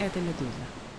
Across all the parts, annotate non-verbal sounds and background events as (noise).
Это «Медуза».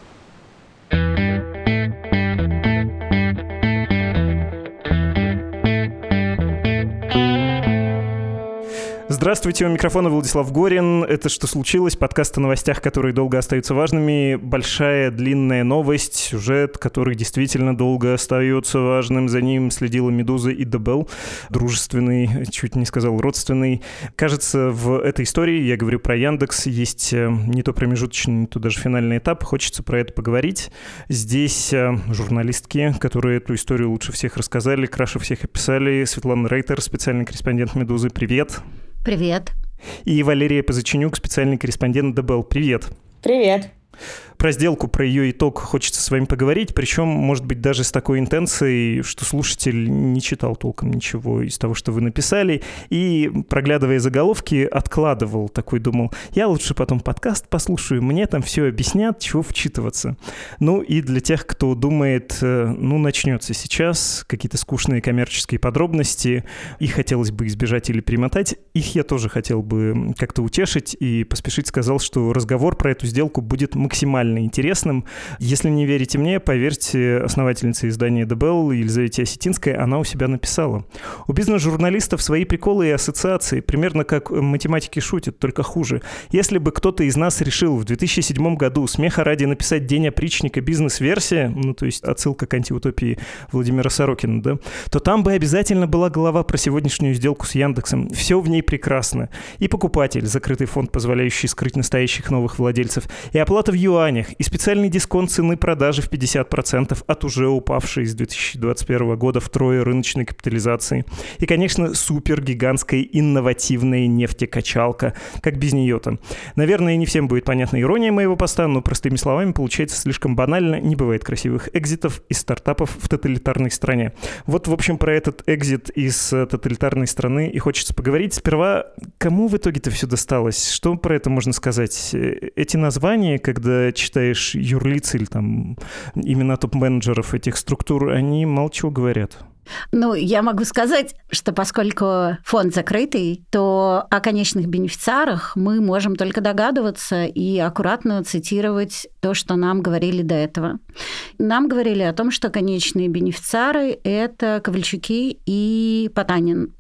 Здравствуйте, у микрофона Владислав Горин. Это «Что случилось?» Подкаст о новостях, которые долго остаются важными. Большая, длинная новость, сюжет, который действительно долго остается важным. За ним следила «Медуза» и «Дебел». Дружественный, чуть не сказал родственный. Кажется, в этой истории, я говорю про Яндекс, есть э, не то промежуточный, не то даже финальный этап. Хочется про это поговорить. Здесь э, журналистки, которые эту историю лучше всех рассказали, краше всех описали. Светлана Рейтер, специальный корреспондент «Медузы». Привет. Привет. И Валерия Позаченюк, специальный корреспондент ДБЛ. Привет. Привет про сделку, про ее итог хочется с вами поговорить, причем, может быть, даже с такой интенцией, что слушатель не читал толком ничего из того, что вы написали, и, проглядывая заголовки, откладывал такой, думал, я лучше потом подкаст послушаю, мне там все объяснят, чего вчитываться. Ну и для тех, кто думает, э, ну, начнется сейчас, какие-то скучные коммерческие подробности, и хотелось бы избежать или примотать, их я тоже хотел бы как-то утешить, и поспешить сказал, что разговор про эту сделку будет максимально максимально интересным. Если не верите мне, поверьте основательнице издания The Bell Елизавете Осетинской, она у себя написала. У бизнес-журналистов свои приколы и ассоциации, примерно как математики шутят, только хуже. Если бы кто-то из нас решил в 2007 году смеха ради написать «День опричника» бизнес-версия, ну, то есть отсылка к антиутопии Владимира Сорокина, да, то там бы обязательно была глава про сегодняшнюю сделку с Яндексом. Все в ней прекрасно. И покупатель, закрытый фонд, позволяющий скрыть настоящих новых владельцев, и оплата в юанях, компаниях и специальный дисконт цены продажи в 50% от уже упавшей с 2021 года втрое рыночной капитализации. И, конечно, супер гигантская инновативная нефтекачалка. Как без нее-то? Наверное, не всем будет понятна ирония моего поста, но простыми словами получается слишком банально. Не бывает красивых экзитов из стартапов в тоталитарной стране. Вот, в общем, про этот экзит из тоталитарной страны и хочется поговорить. Сперва, кому в итоге-то все досталось? Что про это можно сказать? Эти названия, когда читаешь юрлиц или там имена топ-менеджеров этих структур, они чего говорят. Ну, я могу сказать, что поскольку фонд закрытый, то о конечных бенефициарах мы можем только догадываться и аккуратно цитировать то, что нам говорили до этого. Нам говорили о том, что конечные бенефициары – это Ковальчуки и Потанин.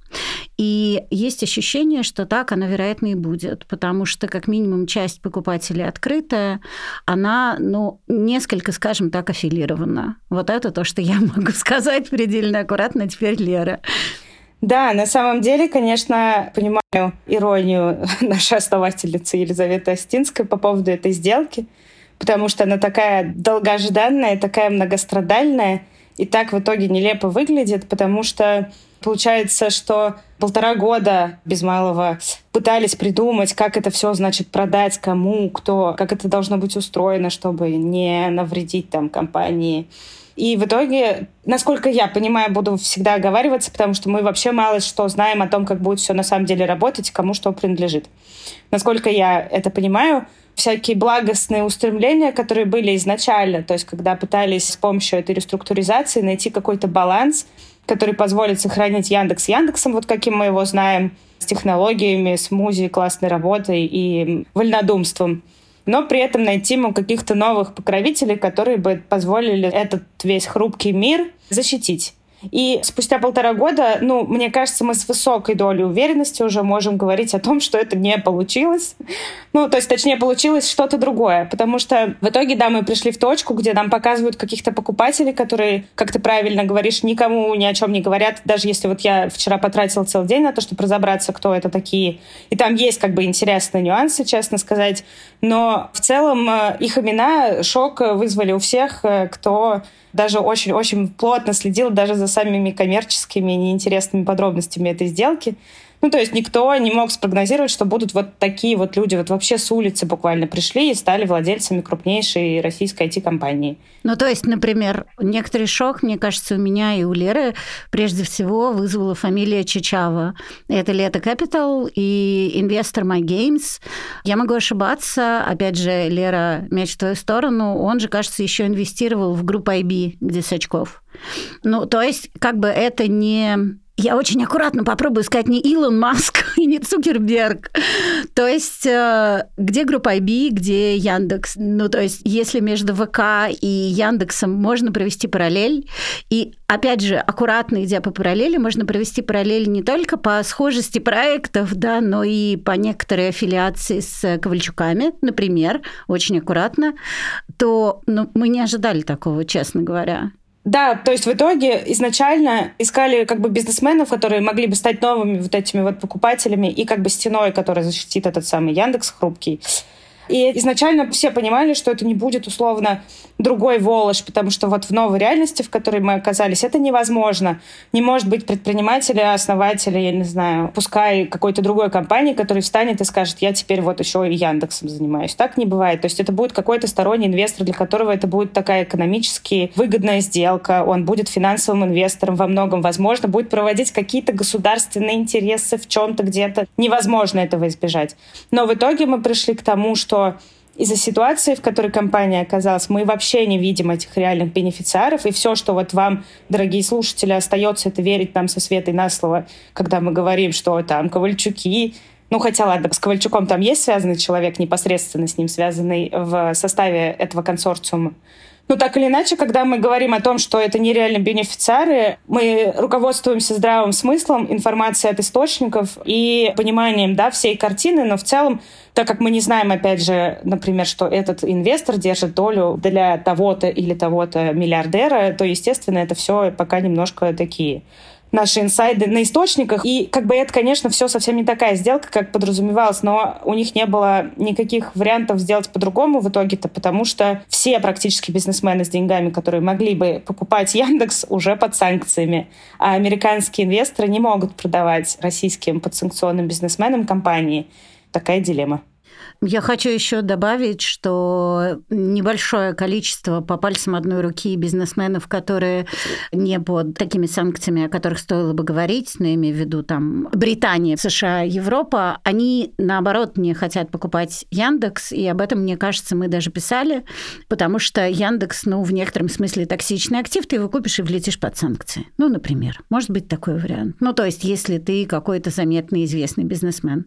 И есть ощущение, что так оно, вероятно, и будет, потому что, как минимум, часть покупателей открытая, она, ну, несколько, скажем так, аффилирована. Вот это то, что я (laughs) могу сказать предельно аккуратно теперь, Лера. Да, на самом деле, конечно, понимаю иронию (laughs) нашей основательницы Елизаветы Остинской по поводу этой сделки, потому что она такая долгожданная, такая многострадальная, и так в итоге нелепо выглядит, потому что Получается, что полтора года без малого пытались придумать, как это все, значит, продать, кому, кто, как это должно быть устроено, чтобы не навредить там компании. И в итоге, насколько я понимаю, буду всегда оговариваться, потому что мы вообще мало что знаем о том, как будет все на самом деле работать, кому что принадлежит. Насколько я это понимаю, всякие благостные устремления, которые были изначально, то есть когда пытались с помощью этой реструктуризации найти какой-то баланс который позволит сохранить Яндекс Яндексом, вот каким мы его знаем, с технологиями, с музей, классной работой и вольнодумством но при этом найти ему каких-то новых покровителей, которые бы позволили этот весь хрупкий мир защитить. И спустя полтора года, ну, мне кажется, мы с высокой долей уверенности уже можем говорить о том, что это не получилось. Ну, то есть, точнее, получилось что-то другое. Потому что в итоге, да, мы пришли в точку, где нам показывают каких-то покупателей, которые, как ты правильно говоришь, никому ни о чем не говорят. Даже если вот я вчера потратила целый день на то, чтобы разобраться, кто это такие. И там есть как бы интересные нюансы, честно сказать. Но в целом э, их имена шок вызвали у всех, э, кто даже очень-очень плотно следил даже за самыми коммерческими неинтересными подробностями этой сделки. Ну, то есть никто не мог спрогнозировать, что будут вот такие вот люди, вот вообще с улицы буквально пришли и стали владельцами крупнейшей российской IT-компании. Ну, то есть, например, некоторый шок, мне кажется, у меня и у Леры прежде всего вызвала фамилия Чичава. Это Лето Capital и инвестор My Games. Я могу ошибаться. Опять же, Лера, мяч в твою сторону. Он же, кажется, еще инвестировал в группу IB, где Сачков. Ну, то есть, как бы это не Я очень аккуратно попробую сказать не Илон Маск (laughs) и не Цукерберг. То есть э, где группа IB, где Яндекс? Ну, то есть если между ВК и Яндексом можно провести параллель, и опять же, аккуратно идя по параллели, можно провести параллель не только по схожести проектов, да, но и по некоторой аффилиации с Ковальчуками, например, очень аккуратно, то ну, мы не ожидали такого, честно говоря. Да, то есть в итоге изначально искали как бы бизнесменов, которые могли бы стать новыми вот этими вот покупателями и как бы стеной, которая защитит этот самый Яндекс хрупкий. И изначально все понимали, что это не будет условно другой Волож, потому что вот в новой реальности, в которой мы оказались, это невозможно. Не может быть предпринимателя, основателя, я не знаю, пускай какой-то другой компании, который встанет и скажет, я теперь вот еще и Яндексом занимаюсь. Так не бывает. То есть это будет какой-то сторонний инвестор, для которого это будет такая экономически выгодная сделка. Он будет финансовым инвестором во многом. Возможно, будет проводить какие-то государственные интересы в чем-то где-то. Невозможно этого избежать. Но в итоге мы пришли к тому, что из-за ситуации, в которой компания оказалась, мы вообще не видим этих реальных бенефициаров, и все, что вот вам, дорогие слушатели, остается, это верить нам со Светой на слово, когда мы говорим, что там Ковальчуки, ну, хотя, ладно, с Ковальчуком там есть связанный человек, непосредственно с ним связанный в составе этого консорциума. Ну, так или иначе, когда мы говорим о том, что это нереально бенефициары, мы руководствуемся здравым смыслом, информацией от источников и пониманием да, всей картины, но в целом так как мы не знаем, опять же, например, что этот инвестор держит долю для того-то или того-то миллиардера, то, естественно, это все пока немножко такие наши инсайды на источниках. И как бы это, конечно, все совсем не такая сделка, как подразумевалось, но у них не было никаких вариантов сделать по-другому в итоге-то, потому что все практически бизнесмены с деньгами, которые могли бы покупать Яндекс, уже под санкциями. А американские инвесторы не могут продавать российским подсанкционным бизнесменам компании. Такая дилемма. Я хочу еще добавить, что небольшое количество по пальцам одной руки бизнесменов, которые не под такими санкциями, о которых стоило бы говорить, но имею в виду там Британия, США, Европа, они наоборот не хотят покупать Яндекс, и об этом, мне кажется, мы даже писали, потому что Яндекс, ну, в некотором смысле токсичный актив, ты его купишь и влетишь под санкции. Ну, например, может быть такой вариант. Ну, то есть, если ты какой-то заметный известный бизнесмен.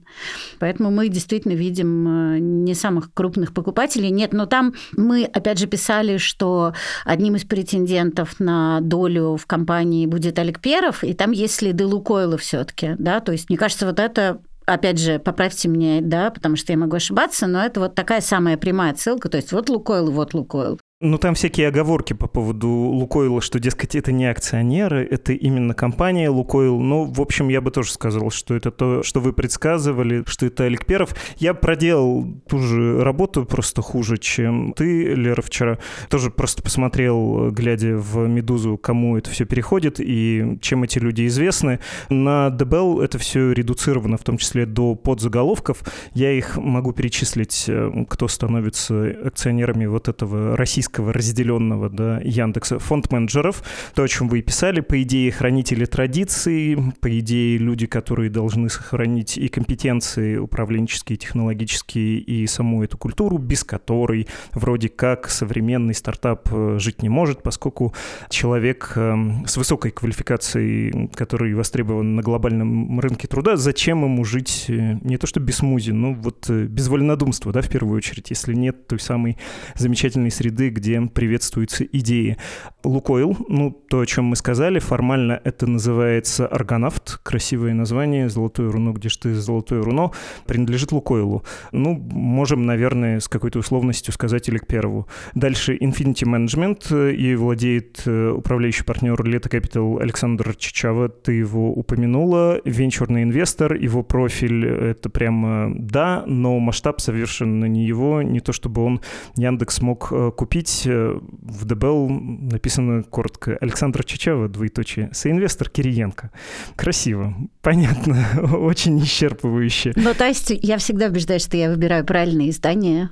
Поэтому мы действительно видим не самых крупных покупателей. Нет, но там мы, опять же, писали, что одним из претендентов на долю в компании будет Олег Перов, и там есть следы Лукойла все таки да, то есть, мне кажется, вот это опять же, поправьте меня, да, потому что я могу ошибаться, но это вот такая самая прямая ссылка, то есть вот Лукойл, вот Лукойл. Ну, там всякие оговорки по поводу Лукойла, что, дескать, это не акционеры, это именно компания Лукойл. Ну, в общем, я бы тоже сказал, что это то, что вы предсказывали, что это Олег Перов. Я проделал ту же работу, просто хуже, чем ты, Лера, вчера. Тоже просто посмотрел, глядя в «Медузу», кому это все переходит и чем эти люди известны. На ДБЛ это все редуцировано, в том числе до подзаголовков. Я их могу перечислить, э, кто становится акционерами вот этого российского российского разделенного да, Яндекса фонд-менеджеров, то, о чем вы и писали, по идее, хранители традиций, по идее, люди, которые должны сохранить и компетенции управленческие, технологические, и саму эту культуру, без которой вроде как современный стартап э, жить не может, поскольку человек эм, с высокой квалификацией, который востребован на глобальном рынке труда, зачем ему жить э, не то что без смузи, но вот э, без вольнодумства, да, в первую очередь, если нет той самой замечательной среды, где приветствуются идеи. Лукойл, ну, то, о чем мы сказали, формально это называется Аргонавт, красивое название, золотое руно, где ж ты золотое руно, принадлежит Лукойлу. Ну, можем, наверное, с какой-то условностью сказать или к первому. Дальше Infinity Management, и владеет э, управляющий партнер Лето Capital Александр Чичава, ты его упомянула, венчурный инвестор, его профиль — это прямо да, но масштаб совершенно не его, не то чтобы он Яндекс мог э, купить, купить э, в ДБЛ написано коротко Александр Чичава, двоеточие, соинвестор Кириенко. Красиво, понятно, (laughs) очень исчерпывающе. Ну, то есть я всегда убеждаюсь, что я выбираю правильное издание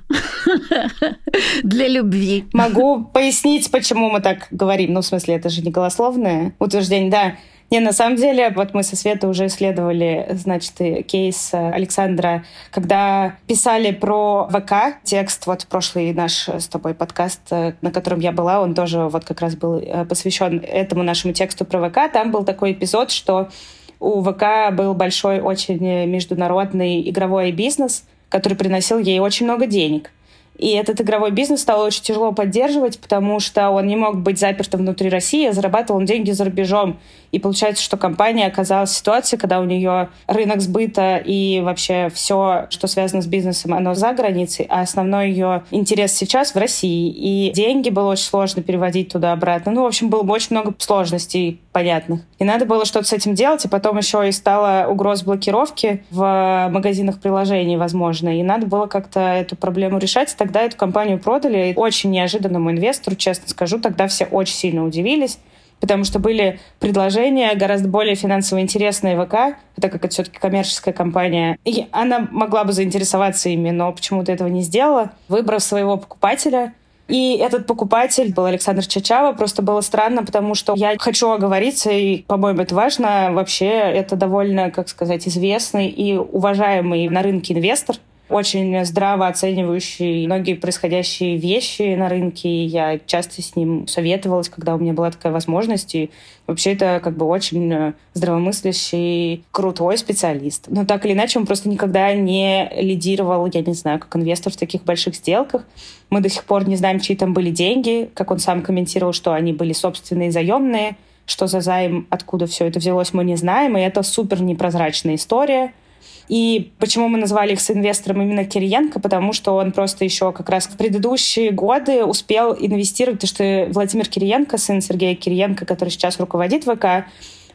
(laughs) для любви. Могу пояснить, почему мы так говорим. Ну, в смысле, это же не голословное утверждение. Да, Не, на самом деле, вот мы со Светой уже исследовали, значит, кейс Александра, когда писали про ВК, текст, вот прошлый наш с тобой подкаст, на котором я была, он тоже вот как раз был э, посвящен этому нашему тексту про ВК. Там был такой эпизод, что у ВК был большой очень международный игровой бизнес, который приносил ей очень много денег. И этот игровой бизнес стало очень тяжело поддерживать, потому что он не мог быть запертым внутри России, а зарабатывал он деньги за рубежом. И получается, что компания оказалась в ситуации, когда у нее рынок сбыта и вообще все, что связано с бизнесом, оно за границей, а основной ее интерес сейчас в России. И деньги было очень сложно переводить туда-обратно. Ну, в общем, было очень много сложностей понятных. И надо было что-то с этим делать, и потом еще и стала угроз блокировки в магазинах приложений, возможно. И надо было как-то эту проблему решать. И тогда эту компанию продали очень неожиданному инвестору, честно скажу. Тогда все очень сильно удивились потому что были предложения гораздо более финансово интересные ВК, так как это все-таки коммерческая компания. И она могла бы заинтересоваться ими, но почему-то этого не сделала, выбрав своего покупателя. И этот покупатель был Александр Чачава. Просто было странно, потому что я хочу оговориться, и, по-моему, это важно. Вообще, это довольно, как сказать, известный и уважаемый на рынке инвестор очень здраво оценивающий многие происходящие вещи на рынке. Я часто с ним советовалась, когда у меня была такая возможность. И вообще это как бы очень здравомыслящий, крутой специалист. Но так или иначе он просто никогда не лидировал, я не знаю, как инвестор в таких больших сделках. Мы до сих пор не знаем, чьи там были деньги. Как он сам комментировал, что они были собственные заемные, что за займ, откуда все это взялось, мы не знаем. И это супер непрозрачная история и почему мы назвали их с инвестором именно Кириенко? Потому что он просто еще как раз в предыдущие годы успел инвестировать, потому что Владимир Кириенко, сын Сергея Кириенко, который сейчас руководит ВК,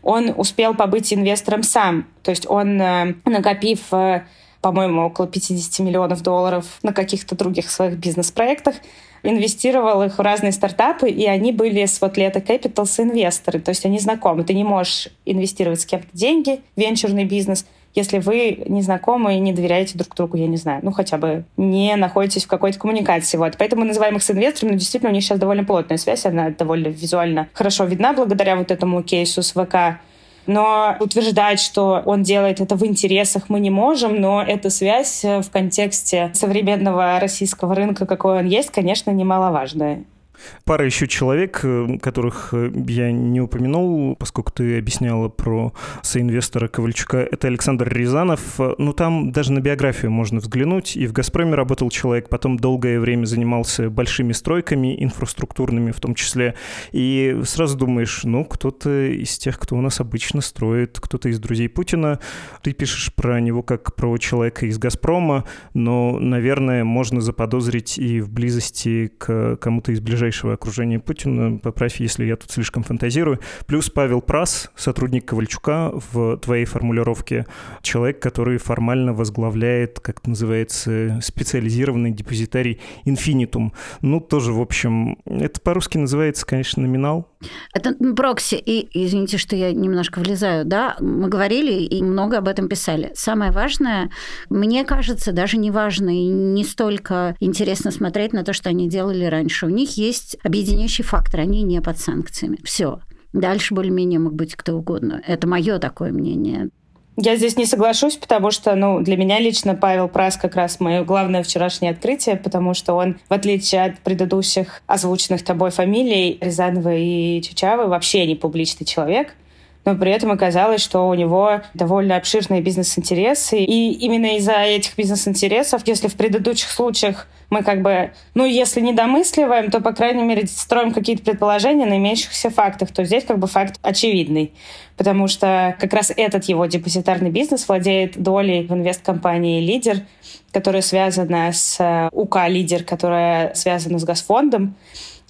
он успел побыть инвестором сам. То есть он, э, накопив э, по-моему, около 50 миллионов долларов на каких-то других своих бизнес-проектах, инвестировал их в разные стартапы, и они были с вот Лето Capital инвесторы, то есть они знакомы. Ты не можешь инвестировать с кем-то деньги, венчурный бизнес — если вы не знакомы и не доверяете друг другу, я не знаю, ну хотя бы не находитесь в какой-то коммуникации. Вот. Поэтому мы называем их с инвесторами, но действительно у них сейчас довольно плотная связь, она довольно визуально хорошо видна благодаря вот этому кейсу с ВК. Но утверждать, что он делает это в интересах, мы не можем, но эта связь в контексте современного российского рынка, какой он есть, конечно, немаловажная. Пара еще человек, э, которых э, я не упомянул, поскольку ты объясняла про соинвестора Ковальчука, это Александр Рязанов. Ну, там даже на биографию можно взглянуть. И в «Газпроме» работал человек, потом долгое время занимался большими стройками, инфраструктурными в том числе. И сразу думаешь, ну, кто-то из тех, кто у нас обычно строит, кто-то из друзей Путина. Ты пишешь про него как про человека из «Газпрома», но, наверное, можно заподозрить и в близости к кому-то из ближайших ближайшего окружения Путина, поправь, если я тут слишком фантазирую. Плюс Павел Прас, сотрудник Ковальчука в твоей формулировке, человек, который формально возглавляет, как это называется, специализированный депозитарий Infinitum. Ну, тоже, в общем, это по-русски называется, конечно, номинал. Это прокси. И, извините, что я немножко влезаю, да, мы говорили и много об этом писали. Самое важное, мне кажется, даже не важно и не столько интересно смотреть на то, что они делали раньше. У них есть есть объединяющий фактор, они не под санкциями. Все. Дальше более-менее мог быть кто угодно. Это мое такое мнение. Я здесь не соглашусь, потому что, ну, для меня лично Павел Прас как раз мое главное вчерашнее открытие, потому что он, в отличие от предыдущих озвученных тобой фамилий Рязанова и Чучавы, вообще не публичный человек но при этом оказалось, что у него довольно обширные бизнес-интересы. И именно из-за этих бизнес-интересов, если в предыдущих случаях мы как бы, ну, если не домысливаем, то, по крайней мере, строим какие-то предположения на имеющихся фактах, то здесь как бы факт очевидный. Потому что как раз этот его депозитарный бизнес владеет долей в инвесткомпании «Лидер», которая связана с э, УК «Лидер», которая связана с Газфондом.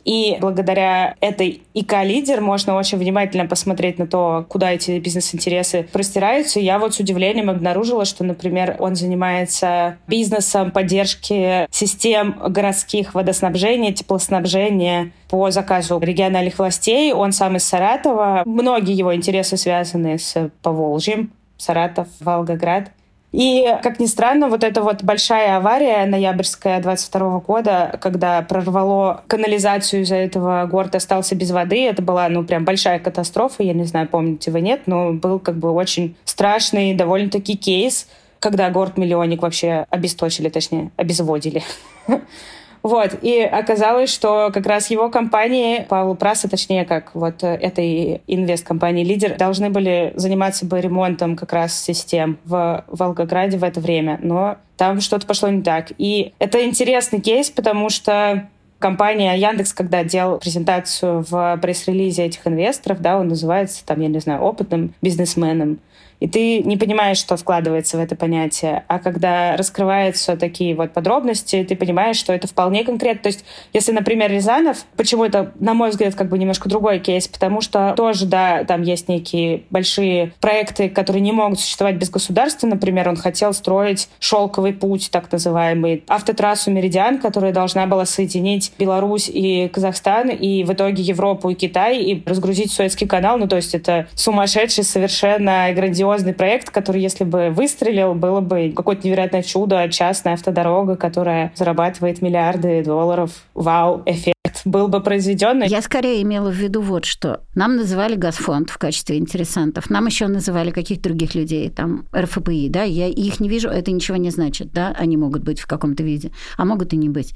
И благодаря этой ИК-лидер можно очень внимательно посмотреть на то, куда эти бизнес-интересы простираются. Я вот с удивлением обнаружила, что, например, он занимается бизнесом поддержки систем городских водоснабжения, теплоснабжения по заказу региональных властей. Он сам из Саратова. Многие его интересы связаны с Поволжьем. Саратов, Волгоград. И, как ни странно, вот эта вот большая авария ноябрьская 22 года, когда прорвало канализацию из-за этого, город остался без воды, это была, ну, прям большая катастрофа, я не знаю, помните вы, нет, но был как бы очень страшный довольно-таки кейс, когда город-миллионник вообще обесточили, точнее, обезводили. (laughs) Вот, и оказалось, что как раз его компании, Павел Праса, точнее, как вот этой инвест-компании «Лидер», должны были заниматься бы ремонтом как раз систем в Волгограде в это время, но там что-то пошло не так. И это интересный кейс, потому что компания Яндекс, когда делал презентацию в пресс-релизе этих инвесторов, да, он называется, там, я не знаю, опытным бизнесменом и ты не понимаешь, что вкладывается в это понятие. А когда раскрываются такие вот подробности, ты понимаешь, что это вполне конкретно. То есть, если, например, Рязанов, почему это, на мой взгляд, как бы немножко другой кейс, потому что тоже, да, там есть некие большие проекты, которые не могут существовать без государства. Например, он хотел строить шелковый путь, так называемый, автотрассу Меридиан, которая должна была соединить Беларусь и Казахстан, и в итоге Европу и Китай, и разгрузить Суэцкий канал. Ну, то есть это сумасшедший совершенно грандиозный грандиозный проект, который, если бы выстрелил, было бы какое-то невероятное чудо, частная автодорога, которая зарабатывает миллиарды долларов. Вау, эффект был бы произведен. Я скорее имела в виду вот что. Нам называли Газфонд в качестве интересантов. Нам еще называли каких-то других людей, там, РФПИ, да, я их не вижу, это ничего не значит, да, они могут быть в каком-то виде, а могут и не быть.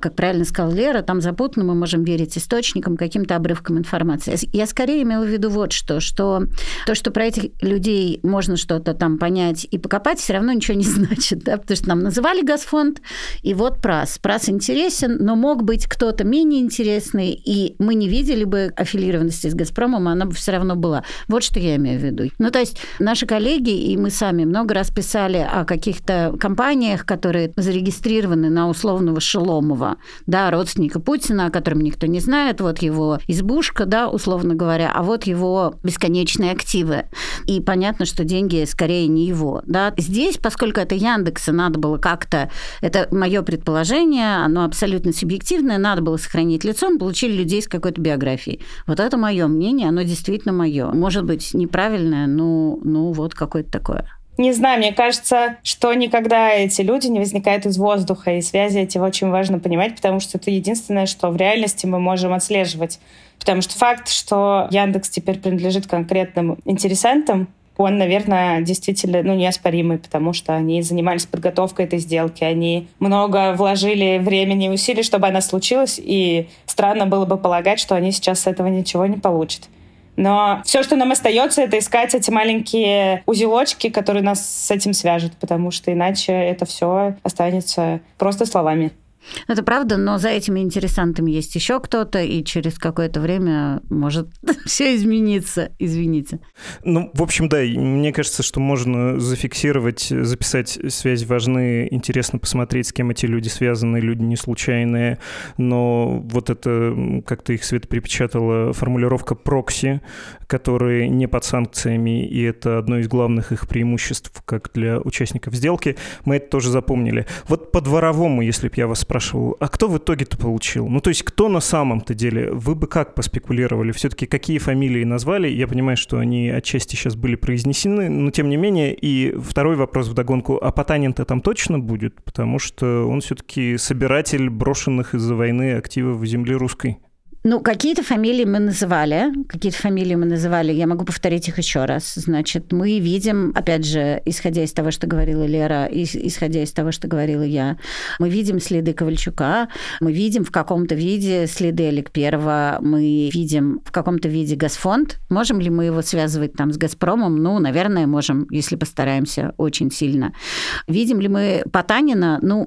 Как правильно сказал Лера, там запутано, мы можем верить источникам, каким-то обрывкам информации. Я скорее имела в виду вот что, что то, что про этих людей можно что-то там понять и покопать, все равно ничего не (laughs) значит, да, потому что нам называли Газфонд, и вот ПРАС. ПРАС интересен, но мог быть кто-то менее интересный, и мы не видели бы аффилированности с Газпромом, она бы все равно была. Вот что я имею в виду. Ну, то есть наши коллеги и мы сами много раз писали о каких-то компаниях, которые зарегистрированы на условного Шеломова, да, родственника Путина, о котором никто не знает, вот его избушка, да, условно говоря, а вот его бесконечные активы. И понятно, что деньги скорее не его. Да. Здесь, поскольку это Яндекса, надо было как-то, это мое предположение, оно абсолютно субъективное, надо было сохранить лицо, мы получили людей с какой-то биографией. Вот это мое мнение, оно действительно мое. Может быть, неправильное, но ну вот какое-то такое. Не знаю, мне кажется, что никогда эти люди не возникают из воздуха, и связи эти очень важно понимать, потому что это единственное, что в реальности мы можем отслеживать. Потому что факт, что Яндекс теперь принадлежит конкретным интересантам, он, наверное, действительно ну, неоспоримый, потому что они занимались подготовкой этой сделки, они много вложили времени и усилий, чтобы она случилась, и странно было бы полагать, что они сейчас с этого ничего не получат. Но все, что нам остается, это искать эти маленькие узелочки, которые нас с этим свяжут, потому что иначе это все останется просто словами. Это правда, но за этими интересантами есть еще кто-то, и через какое-то время может (laughs) все измениться. Извините. Ну, в общем, да, мне кажется, что можно зафиксировать, записать связи важны, интересно посмотреть, с кем эти люди связаны, люди не случайные, но вот это, как-то их Света припечатала, формулировка прокси, которые не под санкциями, и это одно из главных их преимуществ, как для участников сделки, мы это тоже запомнили. Вот по-дворовому, если бы я вас спрашивал, а кто в итоге-то получил? Ну, то есть кто на самом-то деле? Вы бы как поспекулировали? Все-таки какие фамилии назвали? Я понимаю, что они отчасти сейчас были произнесены, но тем не менее. И второй вопрос в догонку. А Потанин-то там точно будет? Потому что он все-таки собиратель брошенных из-за войны активов в земле русской. Ну, какие-то фамилии мы называли, какие-то фамилии мы называли, я могу повторить их еще раз. Значит, мы видим, опять же, исходя из того, что говорила Лера, исходя из того, что говорила я, мы видим следы Ковальчука, мы видим в каком-то виде следы Олег Первого, мы видим в каком-то виде Газфонд. Можем ли мы его связывать там с Газпромом? Ну, наверное, можем, если постараемся очень сильно. Видим ли мы Потанина? Ну,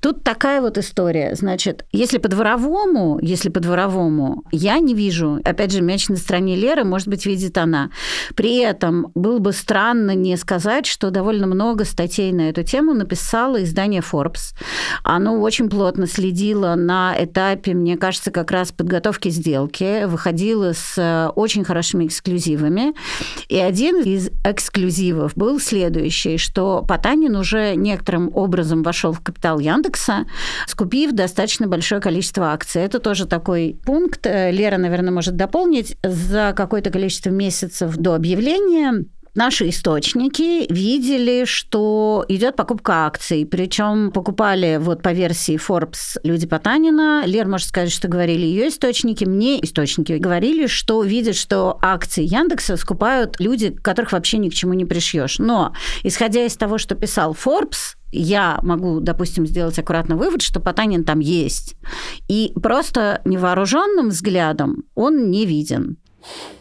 тут такая вот история. Значит, если по-дворовому, если по-дворовому по-другому. Я не вижу. Опять же, мяч на стороне Леры, может быть, видит она. При этом было бы странно не сказать, что довольно много статей на эту тему написало издание Forbes. Оно очень плотно следило на этапе, мне кажется, как раз подготовки сделки, выходило с очень хорошими эксклюзивами. И один из эксклюзивов был следующий, что Потанин уже некоторым образом вошел в капитал Яндекса, скупив достаточно большое количество акций. Это тоже такой пункт, пункт, э, Лера, наверное, может дополнить, за какое-то количество месяцев до объявления Наши источники видели, что идет покупка акций, причем покупали вот по версии Forbes люди Потанина. Лер, может сказать, что говорили ее источники. Мне источники говорили, что видят, что акции Яндекса скупают люди, которых вообще ни к чему не пришьешь. Но, исходя из того, что писал Forbes, я могу, допустим, сделать аккуратный вывод, что Потанин там есть. И просто невооруженным взглядом он не виден.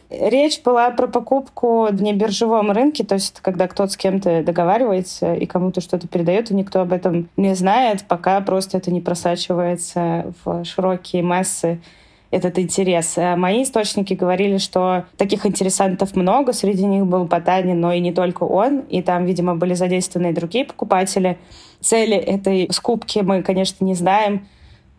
Речь была про покупку в небиржевом рынке, то есть когда кто-то с кем-то договаривается и кому-то что-то передает, и никто об этом не знает, пока просто это не просачивается в широкие массы этот интерес. А мои источники говорили, что таких интересантов много, среди них был Потанин, но и не только он, и там, видимо, были задействованы и другие покупатели. Цели этой скупки мы, конечно, не знаем,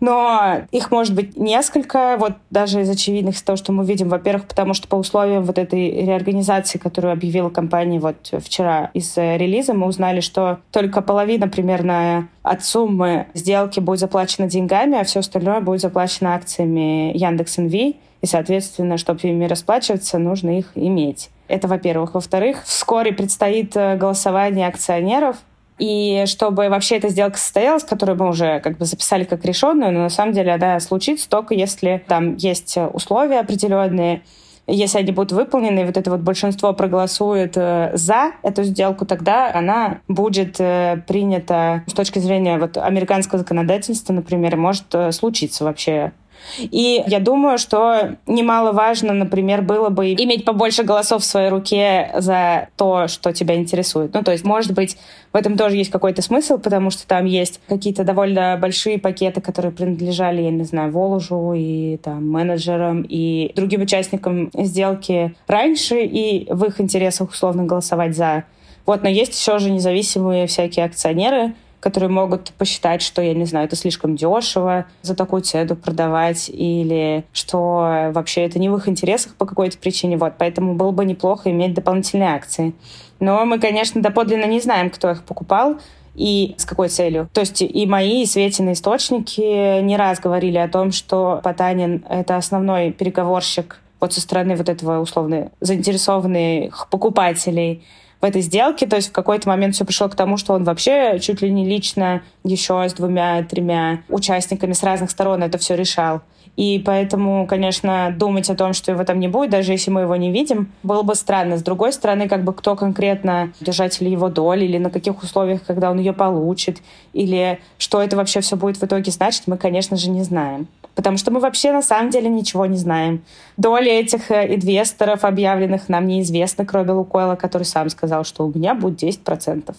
но их может быть несколько, вот даже из очевидных, из того, что мы видим, во-первых, потому что по условиям вот этой реорганизации, которую объявила компания вот вчера из э, релиза, мы узнали, что только половина примерно от суммы сделки будет заплачена деньгами, а все остальное будет заплачено акциями Яндекс НВ, и, соответственно, чтобы ими расплачиваться, нужно их иметь. Это, во-первых. Во-вторых, вскоре предстоит э, голосование акционеров, и чтобы вообще эта сделка состоялась, которую мы уже как бы записали как решенную, но на самом деле она случится только если там есть условия определенные, если они будут выполнены, и вот это вот большинство проголосует э, за эту сделку, тогда она будет э, принята с точки зрения вот американского законодательства, например, может э, случиться вообще и я думаю, что немаловажно, например, было бы иметь побольше голосов в своей руке за то, что тебя интересует. Ну, то есть, может быть, в этом тоже есть какой-то смысл, потому что там есть какие-то довольно большие пакеты, которые принадлежали, я не знаю, Воложу и там менеджерам и другим участникам сделки раньше, и в их интересах условно голосовать за. Вот, но есть еще же независимые всякие акционеры, которые могут посчитать, что, я не знаю, это слишком дешево за такую цену продавать, или что вообще это не в их интересах по какой-то причине. Вот, поэтому было бы неплохо иметь дополнительные акции. Но мы, конечно, доподлинно не знаем, кто их покупал и с какой целью. То есть и мои, и Светины источники не раз говорили о том, что Потанин — это основной переговорщик вот со стороны вот этого условно заинтересованных покупателей в этой сделке. То есть в какой-то момент все пришло к тому, что он вообще чуть ли не лично еще с двумя-тремя участниками с разных сторон это все решал. И поэтому, конечно, думать о том, что его там не будет, даже если мы его не видим, было бы странно. С другой стороны, как бы кто конкретно держатель его доли, или на каких условиях, когда он ее получит, или что это вообще все будет в итоге значить, мы, конечно же, не знаем. Потому что мы вообще на самом деле ничего не знаем. Доли этих э, инвесторов объявленных нам неизвестны, кроме Лукойла, который сам сказал, что у меня будет 10%.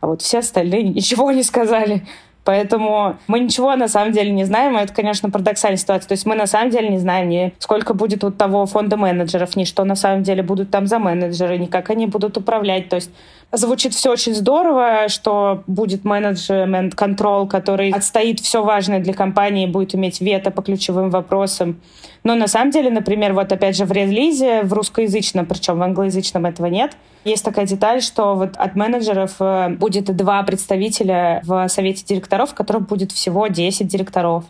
А вот все остальные (laughs) ничего не сказали. Поэтому мы ничего на самом деле не знаем, и это, конечно, парадоксальная ситуация. То есть мы на самом деле не знаем ни сколько будет у того фонда менеджеров, ни что на самом деле будут там за менеджеры, ни как они будут управлять. То есть Звучит все очень здорово, что будет менеджмент контрол, который отстоит все важное для компании, будет иметь вето по ключевым вопросам. Но на самом деле, например, вот опять же в релизе, в русскоязычном, причем в англоязычном этого нет, есть такая деталь, что вот от менеджеров э, будет два представителя в совете директоров, в котором будет всего 10 директоров.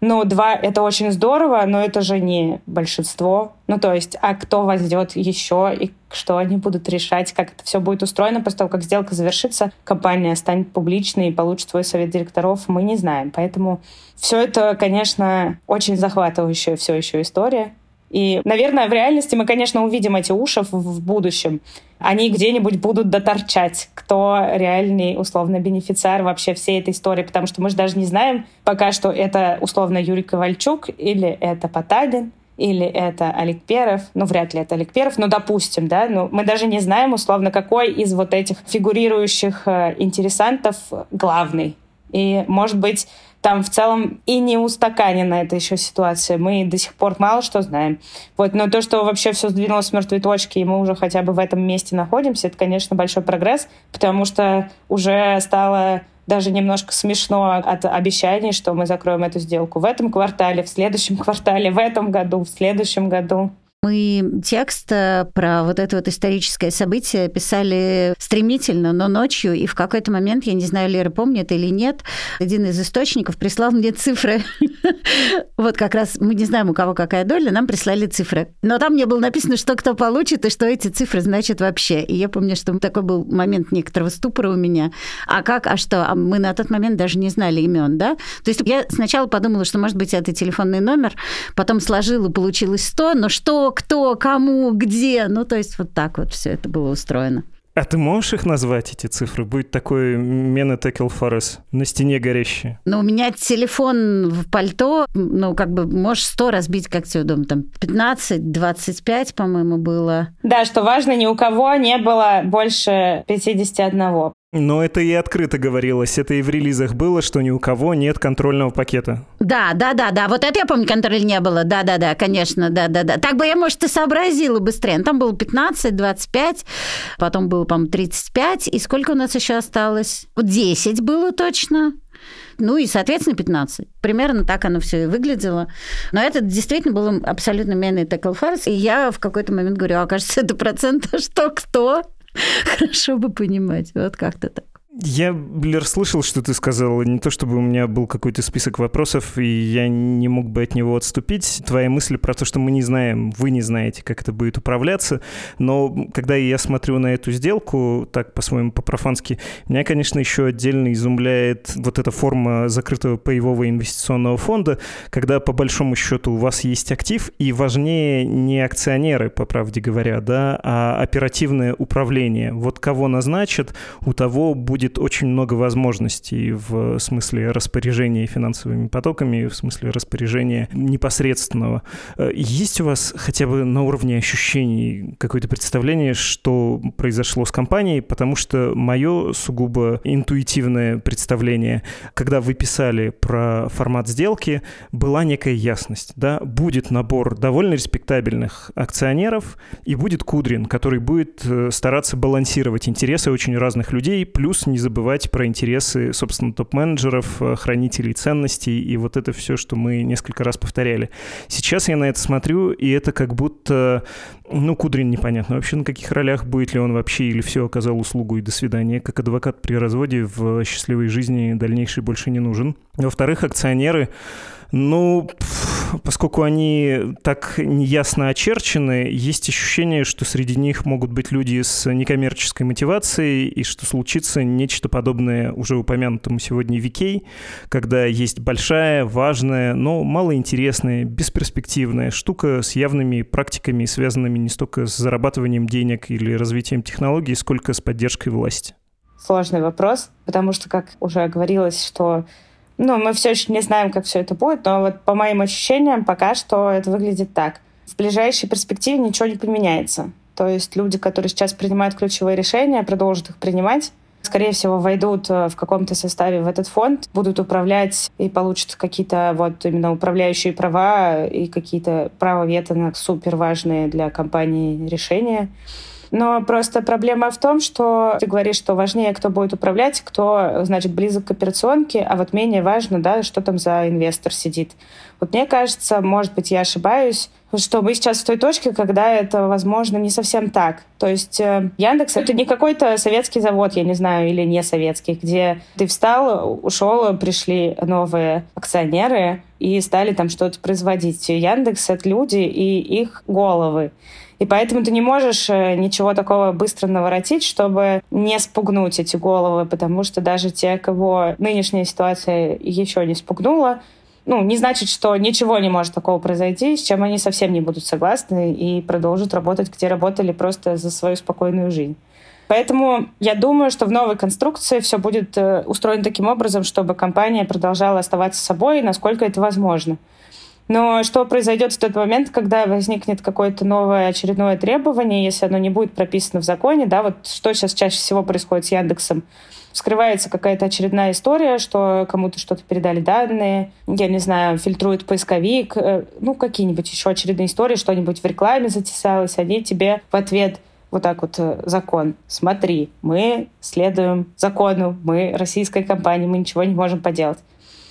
Ну, два — это очень здорово, но это же не большинство. Ну, то есть, а кто возьдет еще, и что они будут решать, как это все будет устроено после того, как сделка завершится, компания станет публичной и получит свой совет директоров, мы не знаем. Поэтому все это, конечно, очень захватывающая все еще история. И, наверное, в реальности мы, конечно, увидим эти уши в будущем. Они где-нибудь будут доторчать, кто реальный, условно, бенефициар вообще всей этой истории, потому что мы же даже не знаем пока, что это, условно, Юрий Ковальчук или это Потагин, или это Олег Перов, ну, вряд ли это Олег Перов, но допустим, да, ну, мы даже не знаем, условно, какой из вот этих фигурирующих э, интересантов главный. И, может быть, там в целом и не устаканена эта еще ситуация. Мы до сих пор мало что знаем. Вот, но то, что вообще все сдвинулось с мертвой точки, и мы уже хотя бы в этом месте находимся, это, конечно, большой прогресс, потому что уже стало даже немножко смешно от обещаний, что мы закроем эту сделку в этом квартале, в следующем квартале, в этом году, в следующем году. Мы текст э, про вот это вот историческое событие писали стремительно, но ночью, и в какой-то момент, я не знаю, Лера помнит или нет, один из источников прислал мне цифры. (laughs) Вот как раз мы не знаем, у кого какая доля, нам прислали цифры. Но там мне было написано, что кто получит, и что эти цифры значат вообще. И я помню, что такой был момент некоторого ступора у меня. А как, а что? А мы на тот момент даже не знали имен, да? То есть я сначала подумала, что, может быть, это телефонный номер, потом сложила, получилось 100, но что, кто, кому, где. Ну, то есть вот так вот все это было устроено. А ты можешь их назвать, эти цифры? Будет такой Мена Текел Форес на стене горящий. Ну, у меня телефон в пальто, ну, как бы, можешь 100 разбить, как тебе удобно, там, 15, 25, по-моему, было. Да, что важно, ни у кого не было больше 51. Но это и открыто говорилось, это и в релизах было, что ни у кого нет контрольного пакета. Да, да, да, да, вот это я помню, контроля не было, да, да, да, конечно, да, да, да. Так бы я, может, и сообразила быстрее. Ну, там было 15, 25, потом было, по-моему, 35, и сколько у нас еще осталось? 10 было точно. Ну и, соответственно, 15. Примерно так оно все и выглядело. Но это действительно был абсолютно менный текл фарс. И я в какой-то момент говорю, а кажется, это процент, а что кто? Хорошо бы понимать. Вот как-то так. Я, Блер, слышал, что ты сказал. Не то, чтобы у меня был какой-то список вопросов, и я не мог бы от него отступить. Твоя мысль про то, что мы не знаем, вы не знаете, как это будет управляться. Но когда я смотрю на эту сделку, так по-своему по-профански, меня, конечно, еще отдельно изумляет вот эта форма закрытого паевого инвестиционного фонда, когда по большому счету у вас есть актив, и важнее не акционеры, по правде говоря, да, а оперативное управление. Вот кого назначат, у того будет будет очень много возможностей в смысле распоряжения финансовыми потоками, в смысле распоряжения непосредственного. Э, есть у вас хотя бы на уровне ощущений какое-то представление, что произошло с компанией? Потому что мое сугубо интуитивное представление, когда вы писали про формат сделки, была некая ясность. Да? Будет набор довольно респектабельных акционеров, и будет Кудрин, который будет э, стараться балансировать интересы очень разных людей, плюс не забывать про интересы, собственно, топ-менеджеров, э, хранителей ценностей и вот это все, что мы несколько раз повторяли. Сейчас я на это смотрю, и это как будто, ну, Кудрин непонятно вообще на каких ролях, будет ли он вообще или все оказал услугу и до свидания. Как адвокат при разводе в счастливой жизни дальнейший больше не нужен. Во-вторых, акционеры ну, поскольку они так неясно очерчены, есть ощущение, что среди них могут быть люди с некоммерческой мотивацией, и что случится нечто подобное уже упомянутому сегодня Викей, когда есть большая, важная, но малоинтересная, бесперспективная штука с явными практиками, связанными не столько с зарабатыванием денег или развитием технологий, сколько с поддержкой власти. Сложный вопрос, потому что, как уже говорилось, что ну, мы все еще не знаем, как все это будет, но вот по моим ощущениям пока что это выглядит так. В ближайшей перспективе ничего не поменяется. То есть люди, которые сейчас принимают ключевые решения, продолжат их принимать. Скорее всего, войдут э, в каком-то составе в этот фонд, будут управлять и получат какие-то вот именно управляющие права и какие-то права вето на супер важные для компании решения. Но просто проблема в том, что ты говоришь, что важнее, кто будет управлять, кто, значит, близок к операционке, а вот менее важно, да, что там за инвестор сидит. Вот мне кажется, может быть, я ошибаюсь, что мы сейчас в той точке, когда это, возможно, не совсем так. То есть э, Яндекс — это не какой-то советский завод, я не знаю, или не советский, где ты встал, ушел, пришли новые акционеры и стали там что-то производить. Яндекс — это люди и их головы. И поэтому ты не можешь э, ничего такого быстро наворотить, чтобы не спугнуть эти головы, потому что даже те, кого нынешняя ситуация еще не спугнула, ну, не значит, что ничего не может такого произойти, с чем они совсем не будут согласны и продолжат работать, где работали просто за свою спокойную жизнь. Поэтому я думаю, что в новой конструкции все будет э, устроено таким образом, чтобы компания продолжала оставаться собой, насколько это возможно. Но что произойдет в тот момент, когда возникнет какое-то новое очередное требование, если оно не будет прописано в законе, да, вот что сейчас чаще всего происходит с Яндексом, вскрывается какая-то очередная история, что кому-то что-то передали данные, я не знаю, фильтрует поисковик, э, ну, какие-нибудь еще очередные истории, что-нибудь в рекламе затесалось, они тебе в ответ вот так вот э, закон. Смотри, мы следуем закону, мы российская компания, мы ничего не можем поделать.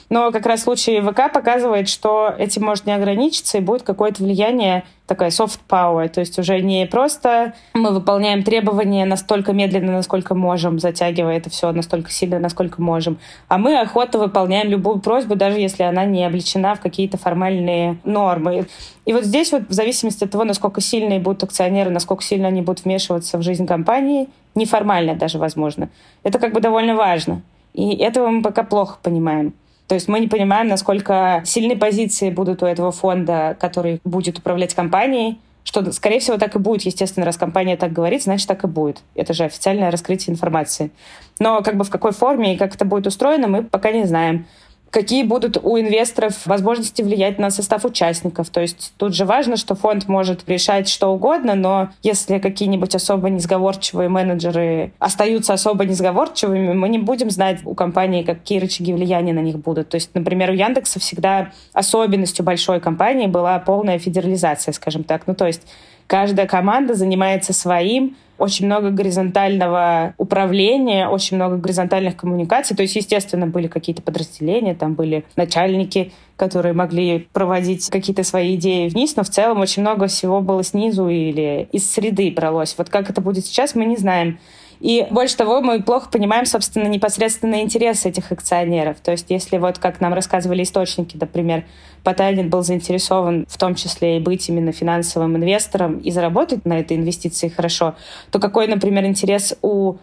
Но как раз случай ВК показывает, что этим может не ограничиться и будет какое-то влияние, такая soft power, то есть уже не просто мы выполняем требования настолько медленно, насколько можем, затягивая это все настолько сильно, насколько можем, а мы охотно выполняем любую просьбу, даже если она не облечена в какие-то формальные нормы. И вот здесь вот в зависимости от того, насколько сильные будут акционеры, насколько сильно они будут вмешиваться в жизнь компании, неформально даже, возможно, это как бы довольно важно. И этого мы пока плохо понимаем. То есть мы не понимаем, насколько сильные позиции будут у этого фонда, который будет управлять компанией, что, скорее всего, так и будет. Естественно, раз компания так говорит, значит, так и будет. Это же официальное раскрытие информации. Но как бы в какой форме и как это будет устроено, мы пока не знаем какие будут у инвесторов возможности влиять на состав участников. То есть тут же важно, что фонд может решать что угодно, но если какие-нибудь особо несговорчивые менеджеры остаются особо несговорчивыми, мы не будем знать у компании, какие рычаги влияния на них будут. То есть, например, у Яндекса всегда особенностью большой компании была полная федерализация, скажем так. Ну, то есть каждая команда занимается своим, очень много горизонтального управления, очень много горизонтальных коммуникаций. То есть, естественно, были какие-то подразделения, там были начальники, которые могли проводить какие-то свои идеи вниз, но в целом очень много всего было снизу или из среды бралось. Вот как это будет сейчас, мы не знаем. И больше того, мы плохо понимаем, собственно, непосредственно интересы этих акционеров. То есть если вот, как нам рассказывали источники, например, Потанин был заинтересован в том числе и быть именно финансовым инвестором и заработать на этой инвестиции хорошо, то какой, например, интерес у,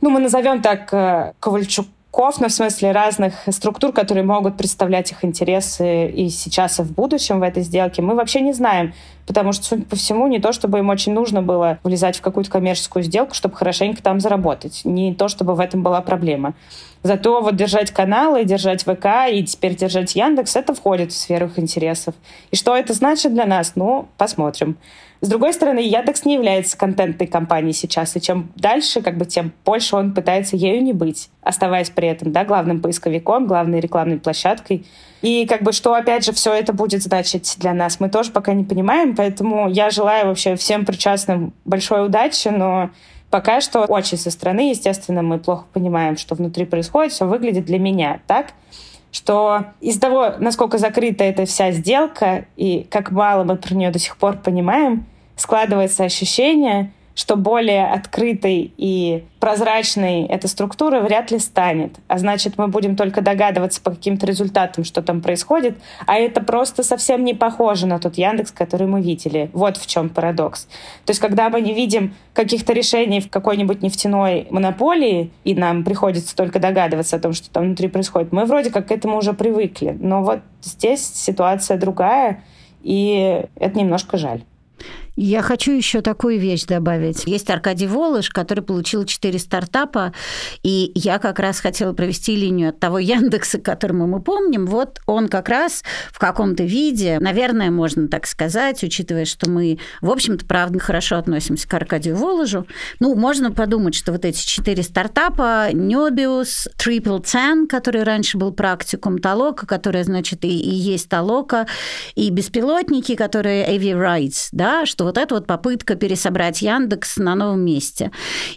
ну, мы назовем так, э, Ковальчук ков, ну, в смысле разных структур, которые могут представлять их интересы и сейчас, и в будущем в этой сделке, мы вообще не знаем. Потому что, судя по всему, не то, чтобы им очень нужно было влезать в какую-то коммерческую сделку, чтобы хорошенько там заработать. Не то, чтобы в этом была проблема. Зато вот держать каналы, держать ВК и теперь держать Яндекс, это входит в сферу их интересов. И что это значит для нас? Ну, посмотрим. С другой стороны, Яндекс не является контентной компанией сейчас, и чем дальше, как бы, тем больше он пытается ею не быть, оставаясь при этом, да, главным поисковиком, главной рекламной площадкой. И как бы что, опять же, все это будет значить для нас, мы тоже пока не понимаем, поэтому я желаю вообще всем причастным большой удачи, но пока что очень со стороны, естественно, мы плохо понимаем, что внутри происходит, все выглядит для меня так, что из того, насколько закрыта эта вся сделка и как мало мы про нее до сих пор понимаем, складывается ощущение, что более открытой и прозрачной эта структура вряд ли станет. А значит, мы будем только догадываться по каким-то результатам, что там происходит. А это просто совсем не похоже на тот Яндекс, который мы видели. Вот в чем парадокс. То есть, когда мы не видим каких-то решений в какой-нибудь нефтяной монополии, и нам приходится только догадываться о том, что там внутри происходит, мы вроде как к этому уже привыкли. Но вот здесь ситуация другая, и это немножко жаль. Я хочу еще такую вещь добавить. Есть Аркадий Волыш, который получил 4 стартапа, и я как раз хотела провести линию от того Яндекса, которому мы помним. Вот он как раз в каком-то виде, наверное, можно так сказать, учитывая, что мы, в общем-то, правда, хорошо относимся к Аркадию Воложу. Ну, можно подумать, что вот эти четыре стартапа, Nebius, Triple Ten, который раньше был практикум, Толока, которая, значит, и, и есть Толока, и беспилотники, которые Avi Rights, да, что вот это вот попытка пересобрать Яндекс на новом месте.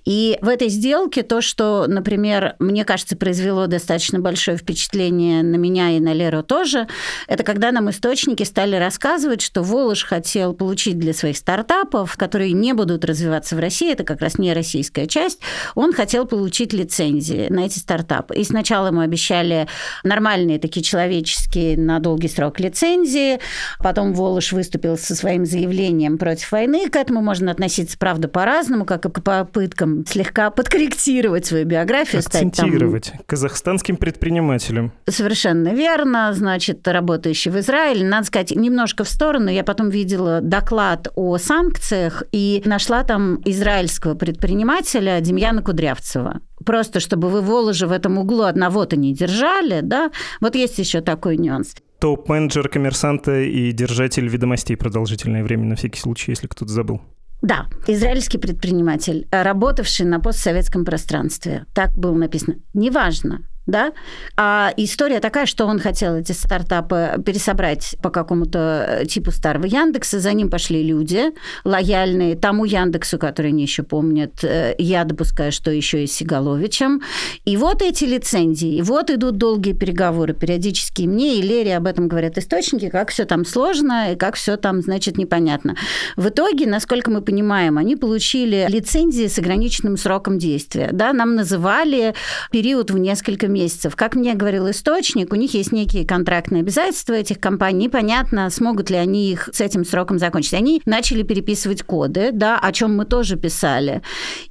И в этой сделке то, что, например, мне кажется, произвело достаточно большое впечатление на меня и на Леру тоже, это когда нам источники стали рассказывать, что Волош хотел получить для своих стартапов, которые не будут развиваться в России, это как раз не российская часть, он хотел получить лицензии на эти стартапы. И сначала ему обещали нормальные такие человеческие на долгий срок лицензии, потом Волош выступил со своим заявлением против против войны. К этому можно относиться, правда, по-разному, как и к попыткам слегка подкорректировать свою биографию. Акцентировать стать там... казахстанским предпринимателем. Совершенно верно. Значит, работающий в Израиле. Надо сказать, немножко в сторону. Я потом видела доклад о санкциях и нашла там израильского предпринимателя Демьяна Кудрявцева просто чтобы вы Воложи в этом углу одного-то не держали, да, вот есть еще такой нюанс топ-менеджер коммерсанта и держатель ведомостей продолжительное время, на всякий случай, если кто-то забыл. Да, израильский предприниматель, работавший на постсоветском пространстве. Так было написано. Неважно. Да? А история такая, что он хотел эти стартапы пересобрать по какому-то типу старого Яндекса, за ним пошли люди лояльные тому Яндексу, который они еще помнят, э, я допускаю, что еще и с Сигаловичем. И вот эти лицензии, и вот идут долгие переговоры периодически. И мне и Лере об этом говорят источники, как все там сложно и как все там, значит, непонятно. В итоге, насколько мы понимаем, они получили лицензии с ограниченным сроком действия. Да, нам называли период в несколько месяцев. Как мне говорил источник, у них есть некие контрактные обязательства этих компаний. Непонятно, смогут ли они их с этим сроком закончить. Они начали переписывать коды, да, о чем мы тоже писали.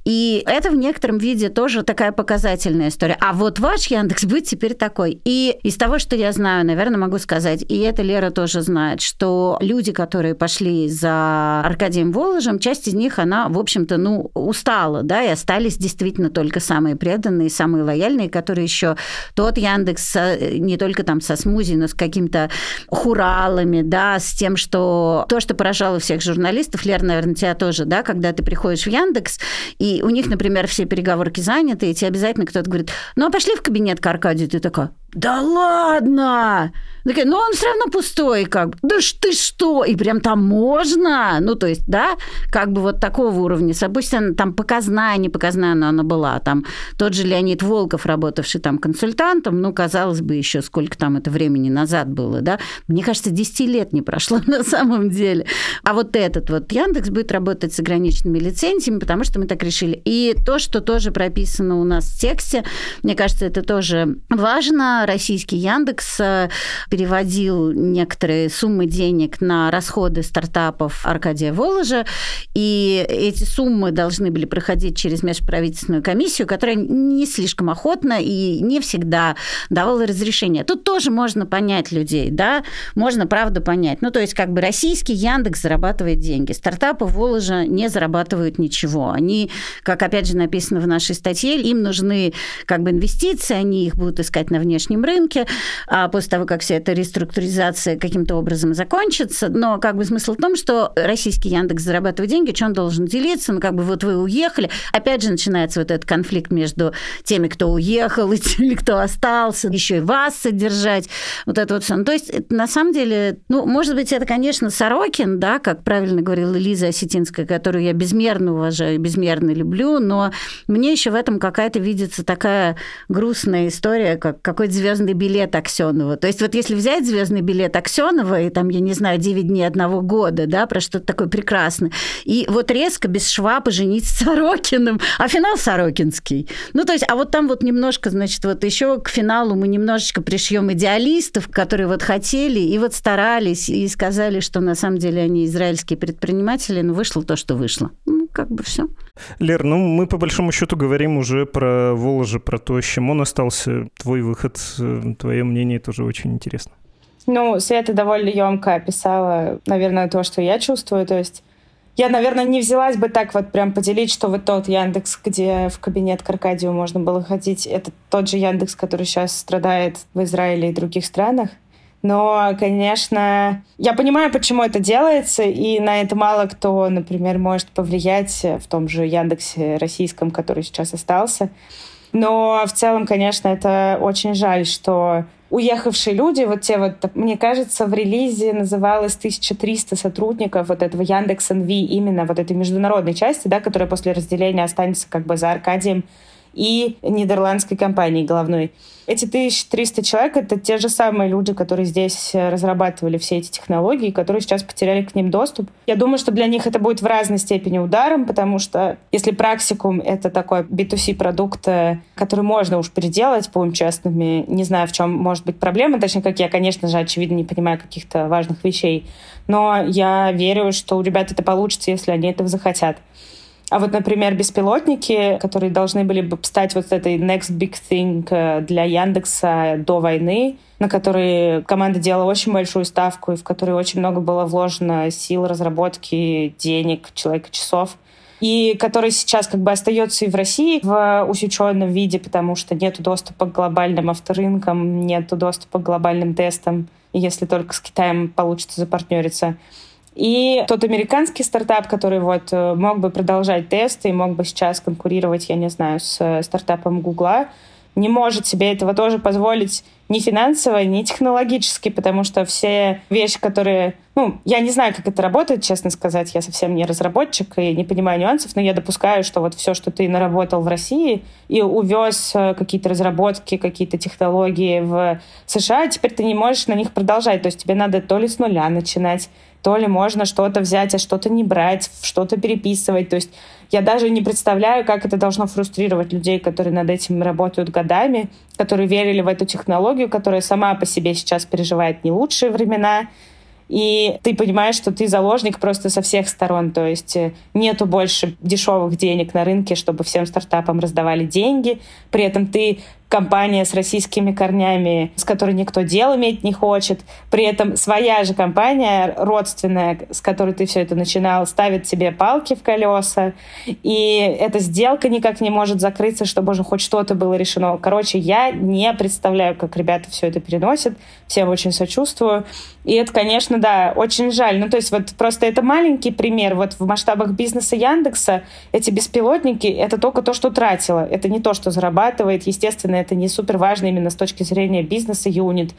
И это в некотором виде тоже такая показательная история. А вот ваш Яндекс будет теперь такой. И из того, что я знаю, наверное, могу сказать, и это Лера тоже знает, что люди, которые пошли за Аркадием Воложем, часть из них, она, в общем-то, ну, устала, да, и остались действительно только самые преданные, самые лояльные, которые еще тот Яндекс не только там со смузи, но с какими-то хуралами, да, с тем, что то, что поражало всех журналистов, Лер, наверное, тебя тоже, да, когда ты приходишь в Яндекс, и у них, например, все переговорки заняты, и тебе обязательно кто-то говорит, ну, а пошли в кабинет к Аркадию, ты такая, да ладно! Такая, ну он все равно пустой, как бы. Да ж ты что? И прям там можно? Ну, то есть, да, как бы вот такого уровня. Она там показная, не показная, но она была. Там тот же Леонид Волков, работавший там консультантом, ну, казалось бы, еще сколько там это времени назад было, да? Мне кажется, 10 лет не прошло (laughs) на самом деле. А вот этот вот Яндекс будет работать с ограниченными лицензиями, потому что мы так решили. И то, что тоже прописано у нас в тексте, мне кажется, это тоже важно российский Яндекс э, переводил некоторые суммы денег на расходы стартапов Аркадия Воложа, и эти суммы должны были проходить через межправительственную комиссию, которая не слишком охотно и не всегда давала разрешение. Тут тоже можно понять людей, да, можно правда понять. Ну, то есть как бы российский Яндекс зарабатывает деньги, стартапы Воложа не зарабатывают ничего. Они, как опять же написано в нашей статье, им нужны как бы инвестиции, они их будут искать на внешнем внешнем рынке, а после того, как вся эта реструктуризация каким-то образом закончится. Но как бы смысл в том, что российский Яндекс зарабатывает деньги, что он должен делиться, ну как бы вот вы уехали. Опять же начинается вот этот конфликт между теми, кто уехал, (laughs) и теми, кто остался, еще и вас содержать. Вот это вот все. Ну, то есть на самом деле, ну, может быть, это, конечно, Сорокин, да, как правильно говорила Лиза Осетинская, которую я безмерно уважаю, безмерно люблю, но мне еще в этом какая-то видится такая грустная история, как какой-то звездный билет Аксенова. То есть вот если взять звездный билет Аксенова и там, я не знаю, 9 дней одного года, да, про что-то такое прекрасное, и вот резко без шва пожениться с Сорокиным, а финал Сорокинский. Ну, то есть, а вот там вот немножко, значит, вот еще к финалу мы немножечко пришьем идеалистов, которые вот хотели и вот старались и сказали, что на самом деле они израильские предприниматели, но вышло то, что вышло. Ну, как бы все. Лер, ну мы по большому счету говорим уже про Воложа, про то, с чем он остался. Твой выход Э, твое мнение тоже очень интересно. Ну, Света довольно емко описала, наверное, то, что я чувствую. То есть я, наверное, не взялась бы так вот прям поделить, что вот тот Яндекс, где в кабинет к Аркадию можно было ходить, это тот же Яндекс, который сейчас страдает в Израиле и других странах. Но, конечно, я понимаю, почему это делается, и на это мало кто, например, может повлиять в том же Яндексе российском, который сейчас остался. Но в целом, конечно, это очень жаль, что уехавшие люди, вот те вот, мне кажется, в релизе называлось 1300 сотрудников вот этого Яндекс НВ, именно вот этой международной части, да, которая после разделения останется как бы за Аркадием и нидерландской компанией головной. Эти 1300 человек — это те же самые люди, которые здесь э, разрабатывали все эти технологии, которые сейчас потеряли к ним доступ. Я думаю, что для них это будет в разной степени ударом, потому что если практикум — это такой B2C-продукт, э, который можно уж переделать, будем честными, не знаю, в чем может быть проблема, точнее, как я, конечно же, очевидно, не понимаю каких-то важных вещей, но я верю, что у ребят это получится, если они этого захотят. А вот, например, беспилотники, которые должны были бы стать вот этой next big thing э, для Яндекса до войны, на которые команда делала очень большую ставку и в которые очень много было вложено сил разработки, денег, человека часов и который сейчас как бы остается и в России в усеченном виде, потому что нет доступа к глобальным авторынкам, нет доступа к глобальным тестам, если только с Китаем получится запартнериться. И тот американский стартап, который вот э, мог бы продолжать тесты и мог бы сейчас конкурировать, я не знаю, с э, стартапом Гугла, не может себе этого тоже позволить ни финансово, ни технологически, потому что все вещи, которые... Ну, я не знаю, как это работает, честно сказать. Я совсем не разработчик и не понимаю нюансов, но я допускаю, что вот все, что ты наработал в России и увез э, какие-то разработки, какие-то технологии в США, теперь ты не можешь на них продолжать. То есть тебе надо то ли с нуля начинать, то ли можно что-то взять, а что-то не брать, что-то переписывать. То есть я даже не представляю, как это должно фрустрировать людей, которые над этим работают годами, которые верили в эту технологию, которая сама по себе сейчас переживает не лучшие времена, и ты понимаешь, что ты заложник просто со всех сторон, то есть э, нету больше дешевых денег на рынке, чтобы всем стартапам раздавали деньги, при этом ты компания с российскими корнями, с которой никто дел иметь не хочет. При этом своя же компания, родственная, с которой ты все это начинал, ставит тебе палки в колеса. И эта сделка никак не может закрыться, чтобы уже хоть что-то было решено. Короче, я не представляю, как ребята все это переносят. Всем очень сочувствую. И это, конечно, да, очень жаль. Ну, то есть вот просто это маленький пример. Вот в масштабах бизнеса Яндекса эти беспилотники — это только то, что тратило. Это не то, что зарабатывает. Естественно, это не супер важно именно с точки зрения бизнеса юнит.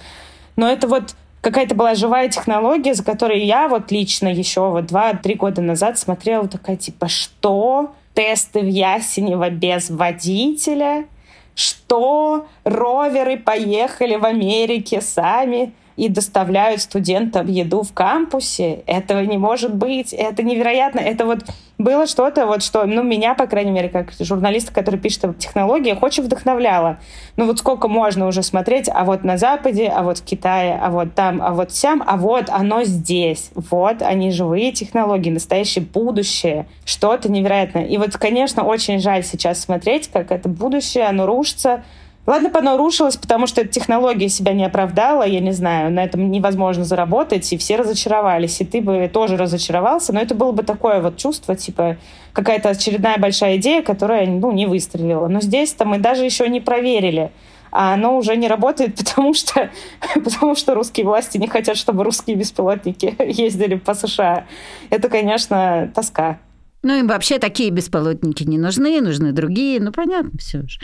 Но это вот какая-то была живая технология, за которой я вот лично еще вот два-три года назад смотрела такая типа, что? Тесты в Ясенево без водителя? Что? Роверы поехали в Америке сами? И доставляют студентам еду в кампусе. Этого не может быть. Это невероятно. Это вот было что-то, вот что, ну, меня, по крайней мере, как журналиста, который пишет о технологиях, очень вдохновляло. Ну, вот сколько можно уже смотреть, а вот на Западе, а вот в Китае, а вот там, а вот сям, а вот оно здесь. Вот они живые технологии, настоящее будущее. Что-то невероятное. И вот, конечно, очень жаль сейчас смотреть, как это будущее, оно рушится, Ладно оно рушилось, потому что эта технология себя не оправдала, я не знаю, на этом невозможно заработать, и все разочаровались, и ты бы тоже разочаровался, но это было бы такое вот чувство, типа какая-то очередная большая идея, которая, ну, не выстрелила. Но здесь-то мы даже еще не проверили, а оно уже не работает, (laughs) потому что, потому что русские власти не хотят, чтобы русские беспилотники (laughs) ездили по США. Это, конечно, тоска. Ну, им вообще такие беспилотники не нужны, нужны другие. Ну, понятно все же.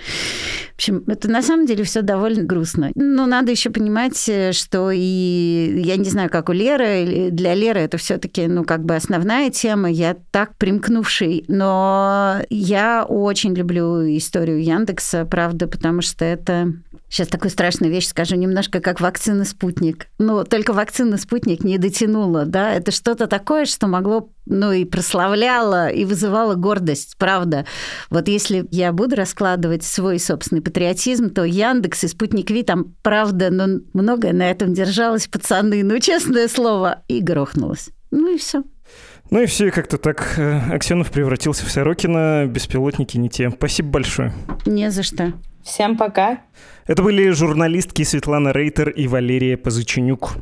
В общем, это на самом деле все довольно грустно. Но надо еще понимать, э, что и я не знаю, как у Леры, для Леры это все-таки, ну, как бы основная тема. Я так примкнувший, но я очень люблю историю Яндекса, правда, потому что это Сейчас такую страшную вещь скажу, немножко как вакцина «Спутник». Ну, только вакцина «Спутник» не дотянула, да? Это что-то такое, что могло, ну, и прославляло, и вызывало гордость, правда. Вот если я буду раскладывать свой собственный патриотизм, то Яндекс и «Спутник Ви» там, правда, но многое на этом держалось, пацаны, ну, честное слово, и грохнулось. Ну и все. Ну и все, как-то так э, Аксенов превратился в Сорокина, беспилотники не те. Спасибо большое. Не за что. Всем пока. Это были журналистки Светлана Рейтер и Валерия Позыченюк.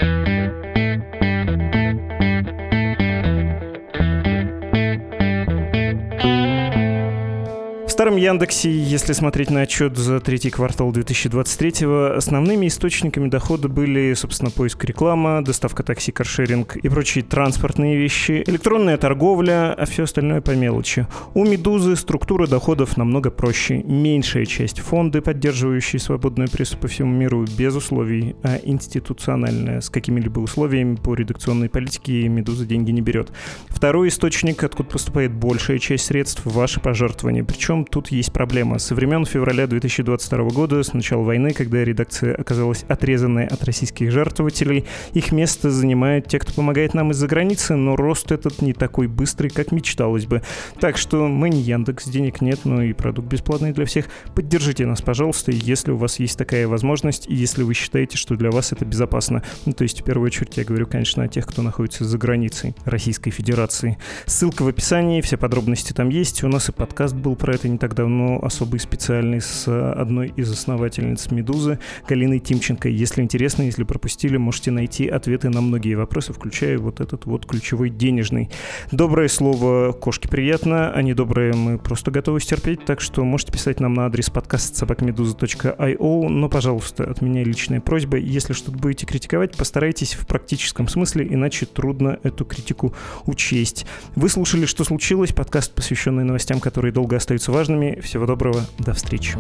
Старом Яндексе, если смотреть на отчет за третий квартал 2023-го, основными источниками дохода были, собственно, поиск реклама, доставка такси, каршеринг и прочие транспортные вещи, электронная торговля, а все остальное по мелочи. У «Медузы» структура доходов намного проще. Меньшая часть фонды, поддерживающие свободную прессу по всему миру, без условий, а институциональная, с какими-либо условиями по редакционной политике «Медуза» деньги не берет. Второй источник, откуда поступает большая часть средств, ваши пожертвования. Причем тут есть проблема. Со времен февраля 2022 года, с начала войны, когда редакция оказалась отрезанной от российских жертвователей, их место занимают те, кто помогает нам из-за границы, но рост этот не такой быстрый, как мечталось бы. Так что мы не Яндекс, денег нет, но и продукт бесплатный для всех. Поддержите нас, пожалуйста, если у вас есть такая возможность, и если вы считаете, что для вас это безопасно. Ну, то есть, в первую очередь, я говорю, конечно, о тех, кто находится за границей Российской Федерации. Ссылка в описании, все подробности там есть. У нас и подкаст был про это не так давно особый специальный с одной из основательниц «Медузы» Галиной Тимченко. Если интересно, если пропустили, можете найти ответы на многие вопросы, включая вот этот вот ключевой денежный. Доброе слово «Кошке приятно», а недоброе мы просто готовы стерпеть, так что можете писать нам на адрес подкаст собакмедуза.io, но, пожалуйста, от меня личная просьба, если что-то будете критиковать, постарайтесь в практическом смысле, иначе трудно эту критику учесть. Вы слушали «Что случилось?» подкаст, посвященный новостям, которые долго остаются важными важными. Всего доброго, до встречи.